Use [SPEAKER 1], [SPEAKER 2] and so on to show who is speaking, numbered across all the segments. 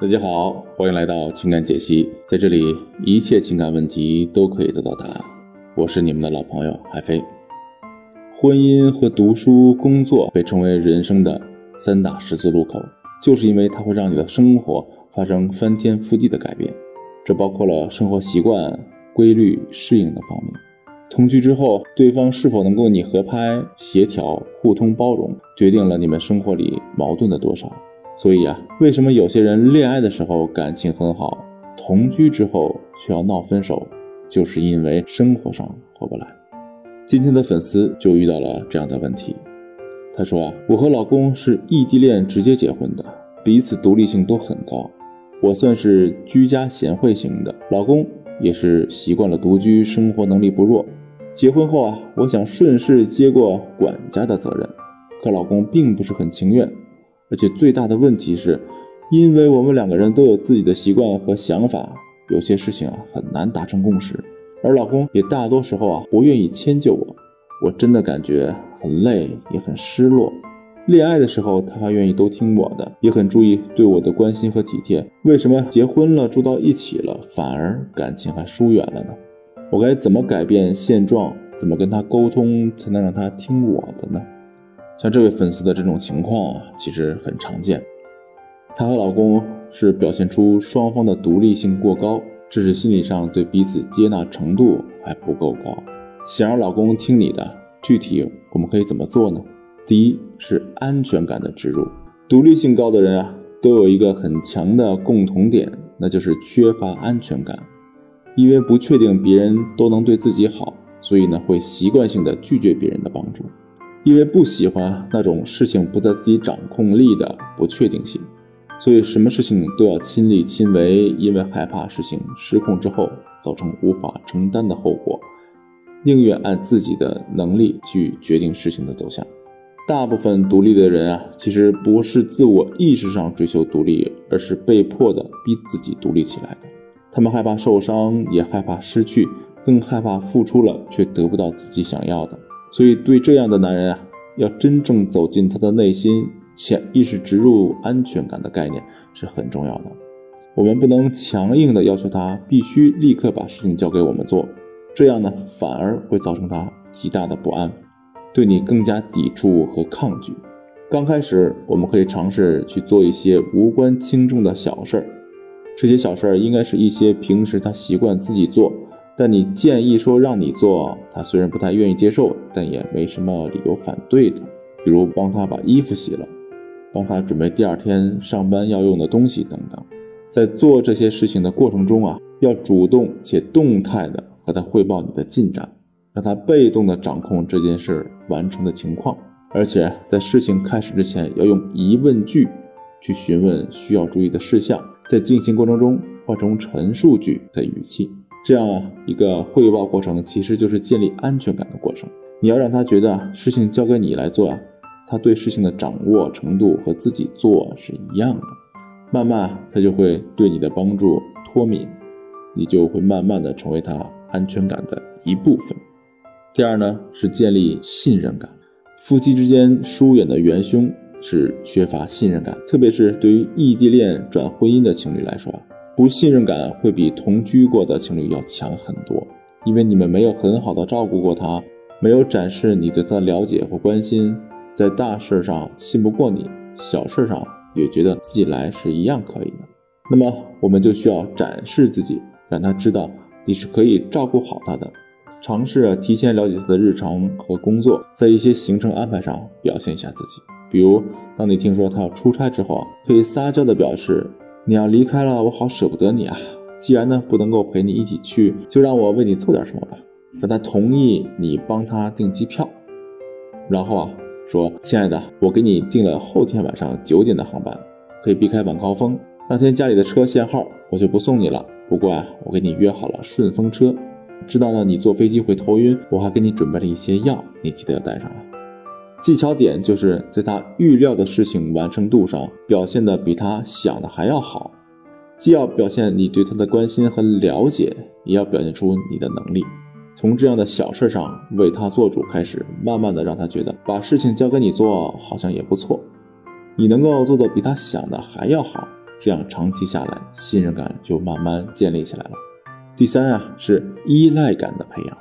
[SPEAKER 1] 大家好，欢迎来到情感解析，在这里一切情感问题都可以得到答案。我是你们的老朋友海飞。婚姻和读书、工作被称为人生的三大十字路口，就是因为它会让你的生活发生翻天覆地的改变。这包括了生活习惯、规律、适应的方面。同居之后，对方是否能够你合拍、协调、互通包容，决定了你们生活里矛盾的多少。所以啊，为什么有些人恋爱的时候感情很好，同居之后却要闹分手，就是因为生活上合不来。今天的粉丝就遇到了这样的问题，他说啊，我和老公是异地恋直接结婚的，彼此独立性都很高，我算是居家贤惠型的，老公也是习惯了独居，生活能力不弱。结婚后啊，我想顺势接过管家的责任，可老公并不是很情愿。而且最大的问题是，因为我们两个人都有自己的习惯和想法，有些事情啊很难达成共识。而老公也大多时候啊不愿意迁就我，我真的感觉很累，也很失落。恋爱的时候他还愿意都听我的，也很注意对我的关心和体贴。为什么结婚了住到一起了，反而感情还疏远了呢？我该怎么改变现状？怎么跟他沟通才能让他听我的呢？像这位粉丝的这种情况啊，其实很常见。她和老公是表现出双方的独立性过高，只是心理上对彼此接纳程度还不够高。想让老公听你的，具体我们可以怎么做呢？第一是安全感的植入。独立性高的人啊，都有一个很强的共同点，那就是缺乏安全感。因为不确定别人都能对自己好，所以呢，会习惯性的拒绝别人的帮助。因为不喜欢那种事情不在自己掌控力的不确定性，所以什么事情都要亲力亲为。因为害怕事情失控之后造成无法承担的后果，宁愿按自己的能力去决定事情的走向。大部分独立的人啊，其实不是自我意识上追求独立，而是被迫的逼自己独立起来的。他们害怕受伤，也害怕失去，更害怕付出了却得不到自己想要的。所以，对这样的男人啊，要真正走进他的内心，潜意识植入安全感的概念是很重要的。我们不能强硬的要求他必须立刻把事情交给我们做，这样呢，反而会造成他极大的不安，对你更加抵触和抗拒。刚开始，我们可以尝试去做一些无关轻重的小事儿，这些小事儿应该是一些平时他习惯自己做。但你建议说让你做，他虽然不太愿意接受，但也没什么理由反对的。比如帮他把衣服洗了，帮他准备第二天上班要用的东西等等。在做这些事情的过程中啊，要主动且动态的和他汇报你的进展，让他被动的掌控这件事完成的情况。而且在事情开始之前，要用疑问句去询问需要注意的事项，在进行过程中换成陈述句的语气。这样，一个汇报过程其实就是建立安全感的过程。你要让他觉得事情交给你来做啊，他对事情的掌握程度和自己做是一样的。慢慢他就会对你的帮助脱敏，你就会慢慢的成为他安全感的一部分。第二呢，是建立信任感。夫妻之间疏远的元凶是缺乏信任感，特别是对于异地恋转婚姻的情侣来说。不信任感会比同居过的情侣要强很多，因为你们没有很好的照顾过他，没有展示你对他的了解和关心，在大事上信不过你，小事上也觉得自己来是一样可以的。那么我们就需要展示自己，让他知道你是可以照顾好他的，尝试提前了解他的日常和工作，在一些行程安排上表现一下自己。比如，当你听说他要出差之后，可以撒娇的表示。你要离开了，我好舍不得你啊！既然呢不能够陪你一起去，就让我为你做点什么吧。让他同意你帮他订机票，然后啊说：“亲爱的，我给你订了后天晚上九点的航班，可以避开晚高峰。那天家里的车限号，我就不送你了。不过啊，我给你约好了顺风车。知道呢，你坐飞机会头晕，我还给你准备了一些药，你记得要带上啊。”技巧点就是在他预料的事情完成度上表现的比他想的还要好，既要表现你对他的关心和了解，也要表现出你的能力。从这样的小事上为他做主开始，慢慢的让他觉得把事情交给你做好像也不错。你能够做的比他想的还要好，这样长期下来，信任感就慢慢建立起来了。第三啊，是依赖感的培养。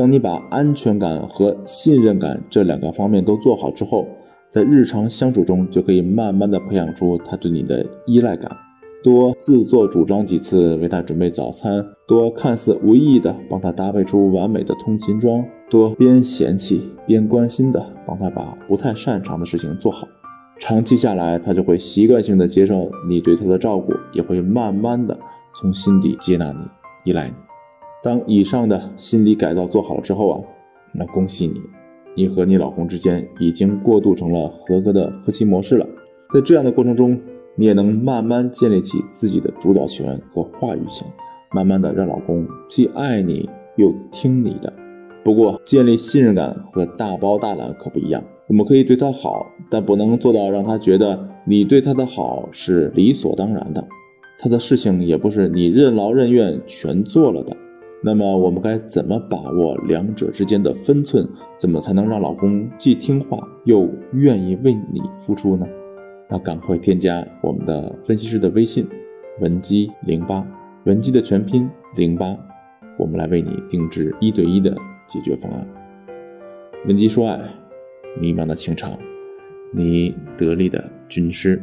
[SPEAKER 1] 当你把安全感和信任感这两个方面都做好之后，在日常相处中就可以慢慢的培养出他对你的依赖感。多自作主张几次为他准备早餐，多看似无意的帮他搭配出完美的通勤装，多边嫌弃边关心的帮他把不太擅长的事情做好。长期下来，他就会习惯性的接受你对他的照顾，也会慢慢的从心底接纳你、依赖你。当以上的心理改造做好了之后啊，那恭喜你，你和你老公之间已经过渡成了合格的夫妻模式了。在这样的过程中，你也能慢慢建立起自己的主导权和话语权，慢慢的让老公既爱你又听你的。不过，建立信任感和大包大揽可不一样。我们可以对他好，但不能做到让他觉得你对他的好是理所当然的。他的事情也不是你任劳任怨全做了的。那么，我们该怎么把握两者之间的分寸？怎么才能让老公既听话又愿意为你付出呢？那赶快添加我们的分析师的微信，文姬零八，文姬的全拼零八，我们来为你定制一对一的解决方案。文姬说爱，迷茫的情场，你得力的军师。